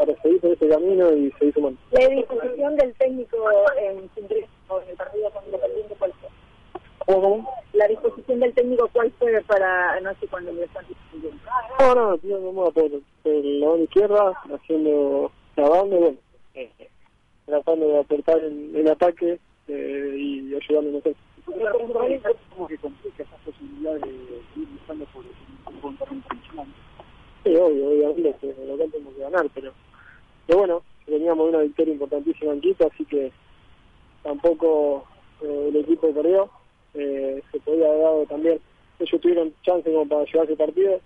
para seguir por ese camino y seguir sumando. La disposición del técnico en el partido con Independiente, ¿cuál fue? ¿Cómo? La disposición del técnico, ¿cuál fue para anoche cuando ingresó No, no, tío, vamos por, por la mano izquierda, haciendo, grabando, bueno, eh, tratando de aportar en, en ataque eh, y ayudando a nosotros. como que complica esa posibilidad de ir buscando por un terreno Sí, obvio, obviamente, que local tenemos que ganar, pero, pero bueno, veníamos de una victoria importantísima en Quito, así que tampoco eh, el equipo perdió, eh, se podía haber dado también, ellos tuvieron chance como para llevar ese partido,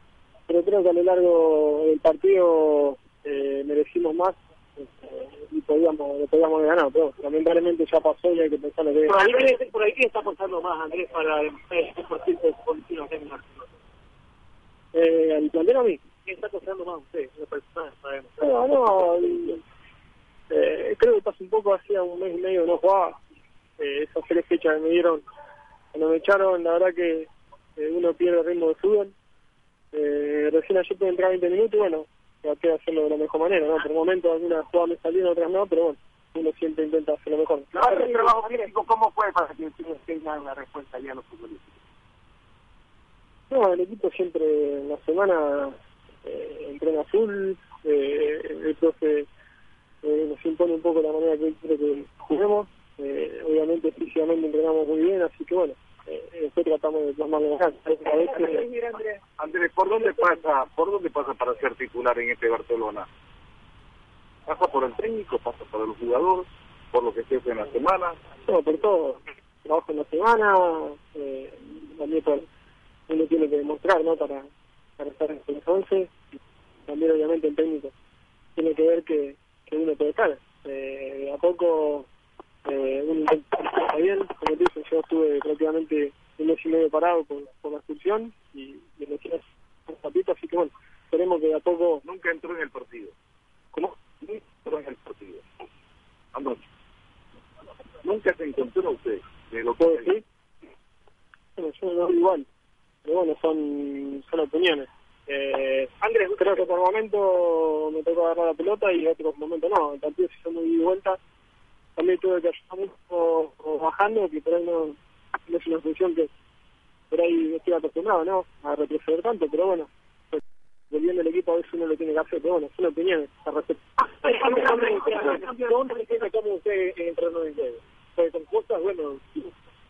pero creo que a lo largo del partido eh, merecimos más eh, y podíamos, lo podíamos haber ganado, pero lamentablemente ya pasó y hay que pensar lo que Por ahí, por ahí está apostando más Andrés para el 100% de su en eh, al plantel a mí. ¿Quién está apostando más usted? Sabemos. No, no, el- eh, creo que pasó un poco, hacía un mes y medio que no jugaba. Eh, esas tres fechas que me dieron, cuando me echaron, la verdad que eh, uno pierde el ritmo de fútbol. Eh, recién ayer pude entrar 20 minutos y bueno, traté de hacerlo de la mejor manera, ¿no? Por momentos algunas jugadas me salieron, otras no, pero bueno, uno siempre intenta hacer lo mejor. No, el ¿cómo fue para que ustedes tengan una respuesta ya a los futbolistas? No, el equipo siempre en la semana eh, entrena full, eh, el profe eh, nos impone un poco la manera que quiere que juguemos, eh, obviamente físicamente entrenamos muy bien, así que bueno, eh, después tratamos de plasmarlo en Andrés, ¿por dónde pasa, por dónde pasa para ser titular en este Barcelona? ¿Pasa por el técnico, pasa por el jugador, por lo que se hace en la semana? no, por todo, trabajo en la semana, eh, también por, uno tiene que demostrar, ¿no? Para, para estar en los 11, también obviamente el técnico tiene que ver que, que uno puede estar. Eh, de a poco eh, uno estar bien, como te dije, yo estuve prácticamente un mes y medio parado por, por la expulsión y, y recién hace un ratito, así que bueno, esperemos que de a poco... Nunca entró en el partido. ¿Cómo? Nunca entró en el partido. Anoche. Nunca se encontró usted de lo ¿Puedo que decir? Bueno, yo no igual, bueno, son, son opiniones. Eh, Andrés, creo que por momento me tocó agarrar la pelota y otro momento no. El partido se hizo muy vuelta. También tuve que ayudar mucho o bajando, que por ahí no, no es una función que por ahí estoy acostumbrado, ¿no? A retroceder tanto, pero bueno, pues, volviendo el equipo a veces uno lo tiene que hacer, pero bueno, son opiniones a respecto. ¿Dónde se cómo usted en juego? Pues con cosas, bueno,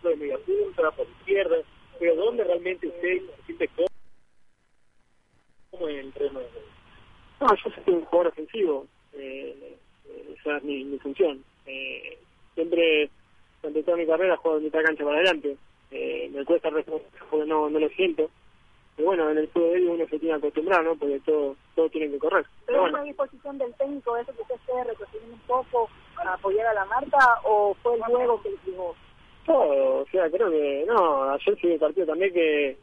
de media punta, por izquierda, pero ¿dónde realmente usted se siente cómodo? ¿Cómo es el entreno de juego? No, yo soy un jugador ofensivo, eh, esa es mi, mi función. Eh, siempre, durante toda mi carrera, juego de mitad cancha para adelante. Eh, me cuesta reconocer porque no, no lo siento. Pero bueno, en el fútbol de ellos uno se tiene que acostumbrar, ¿no? Porque todo, todo tiene que correr. Pero ¿Pero bueno, una disposición del técnico, eso que usted esté retrocediendo un poco para apoyar a la marca o fue el juego que dijo? Todo, o sea, creo que, no, ayer sí el partido también que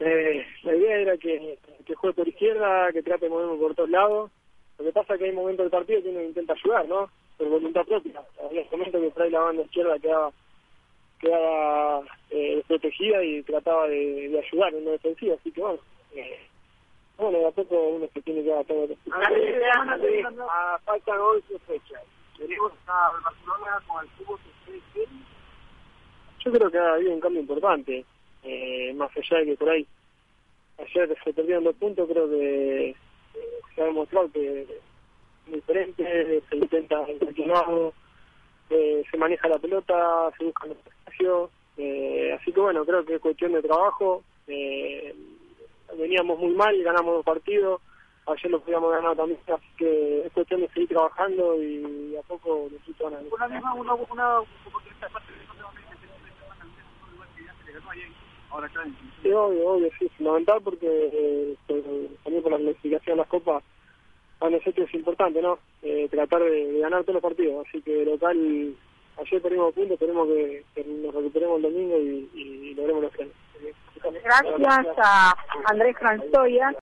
eh, la idea era que, que juegue por izquierda, que trate de moverme por todos lados. Lo que pasa es que hay momentos del partido que uno intenta ayudar, ¿no? Por voluntad propia. Había momentos que por ahí la banda izquierda quedaba quedaba eh, desprotegida y trataba de, de ayudar en la defensiva, así que bueno, eh, bueno, de a poco uno se tiene que adaptar a faltan 11 fechas. Tenemos a Barcelona con el fútbol. Yo creo que ha habido un cambio importante, eh, más allá de que por ahí ayer se perdieron dos puntos, creo que eh, se ha demostrado que es diferente, se intenta en eh, se maneja la pelota, se buscan los espacios, eh, así que bueno, creo que es cuestión de trabajo, eh, veníamos muy mal, ganamos dos partidos, ayer lo podíamos ganar también, así que es cuestión de seguir trabajando y a poco los chicos van a Una misma, una, una oportunidad de parte de Ahora acá en Sí, obvio, obvio, sí, fundamental porque eh, también por la clasificación de las copas para nosotros es importante, ¿no? Eh, tratar de, de ganar todos los partidos. Así que local, ayer perdimos puntos, esperemos que, que nos recuperemos el domingo y, y logremos los tres. Gracias a Andrés Franzoya.